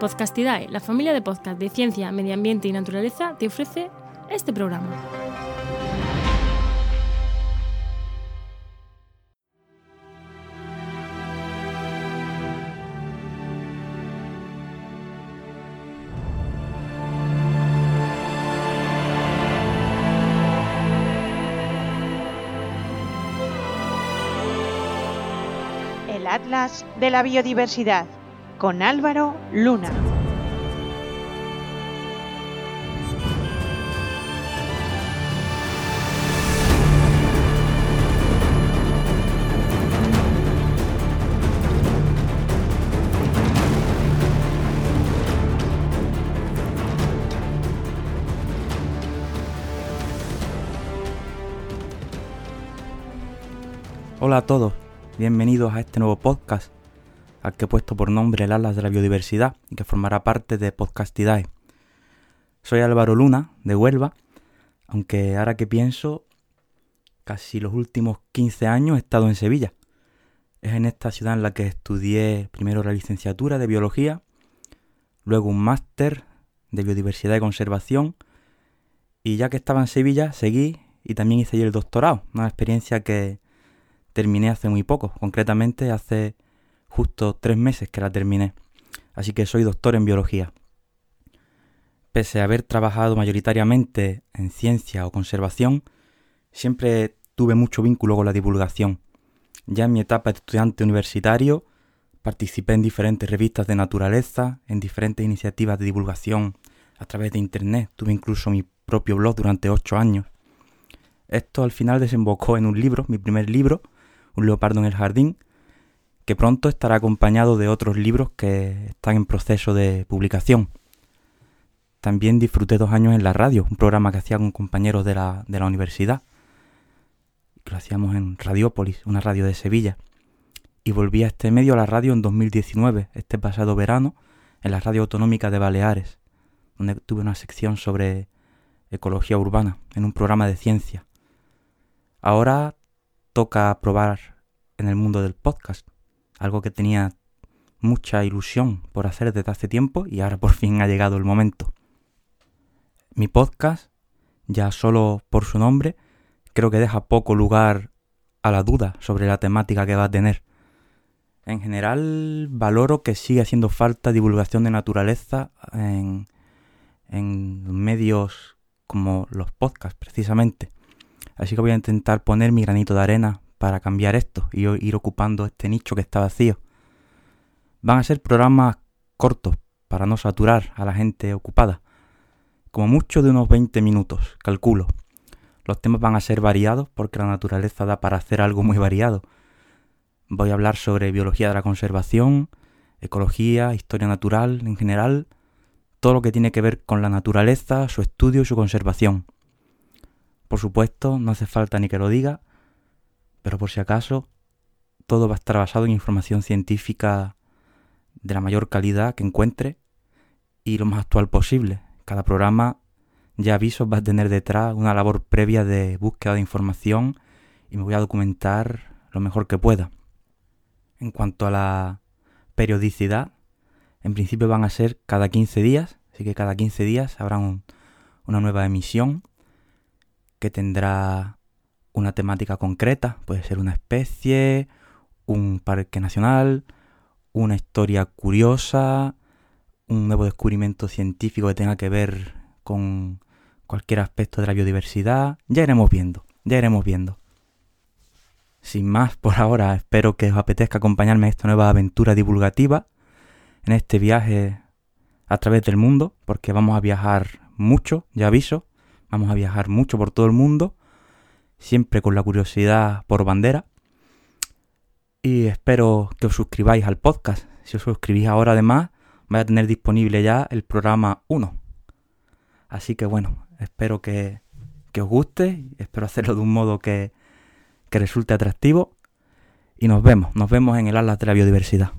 Podcastidae, la familia de podcast de ciencia, medio ambiente y naturaleza, te ofrece este programa. Atlas de la Biodiversidad con Álvaro Luna. Hola a todos, bienvenidos a este nuevo podcast al que he puesto por nombre el Atlas de la Biodiversidad y que formará parte de Podcastidae. Soy Álvaro Luna, de Huelva, aunque ahora que pienso, casi los últimos 15 años he estado en Sevilla. Es en esta ciudad en la que estudié primero la licenciatura de Biología, luego un máster de Biodiversidad y Conservación, y ya que estaba en Sevilla, seguí y también hice el doctorado, una experiencia que terminé hace muy poco, concretamente hace justo tres meses que la terminé, así que soy doctor en biología. Pese a haber trabajado mayoritariamente en ciencia o conservación, siempre tuve mucho vínculo con la divulgación. Ya en mi etapa de estudiante universitario participé en diferentes revistas de naturaleza, en diferentes iniciativas de divulgación a través de Internet, tuve incluso mi propio blog durante ocho años. Esto al final desembocó en un libro, mi primer libro, Un leopardo en el jardín, que pronto estará acompañado de otros libros que están en proceso de publicación. También disfruté dos años en la radio, un programa que hacía con compañeros de la, de la universidad, que lo hacíamos en Radiópolis, una radio de Sevilla. Y volví a este medio a la radio en 2019, este pasado verano, en la radio autonómica de Baleares, donde tuve una sección sobre ecología urbana, en un programa de ciencia. Ahora toca probar en el mundo del podcast, algo que tenía mucha ilusión por hacer desde hace tiempo y ahora por fin ha llegado el momento. Mi podcast, ya solo por su nombre, creo que deja poco lugar a la duda sobre la temática que va a tener. En general, valoro que sigue haciendo falta divulgación de naturaleza en, en medios como los podcasts, precisamente. Así que voy a intentar poner mi granito de arena para cambiar esto y ir ocupando este nicho que está vacío. Van a ser programas cortos para no saturar a la gente ocupada. Como mucho de unos 20 minutos, calculo. Los temas van a ser variados porque la naturaleza da para hacer algo muy variado. Voy a hablar sobre biología de la conservación, ecología, historia natural en general, todo lo que tiene que ver con la naturaleza, su estudio y su conservación. Por supuesto, no hace falta ni que lo diga, pero por si acaso, todo va a estar basado en información científica de la mayor calidad que encuentre y lo más actual posible. Cada programa, ya aviso, va a tener detrás una labor previa de búsqueda de información y me voy a documentar lo mejor que pueda. En cuanto a la periodicidad, en principio van a ser cada 15 días, así que cada 15 días habrá un, una nueva emisión que tendrá una temática concreta, puede ser una especie, un parque nacional, una historia curiosa, un nuevo descubrimiento científico que tenga que ver con cualquier aspecto de la biodiversidad. Ya iremos viendo, ya iremos viendo. Sin más por ahora, espero que os apetezca acompañarme en esta nueva aventura divulgativa, en este viaje a través del mundo, porque vamos a viajar mucho, ya aviso, vamos a viajar mucho por todo el mundo, siempre con la curiosidad por bandera. Y espero que os suscribáis al podcast. Si os suscribís ahora además, vais a tener disponible ya el programa 1. Así que bueno, espero que, que os guste, espero hacerlo de un modo que, que resulte atractivo. Y nos vemos, nos vemos en el Atlas de la Biodiversidad.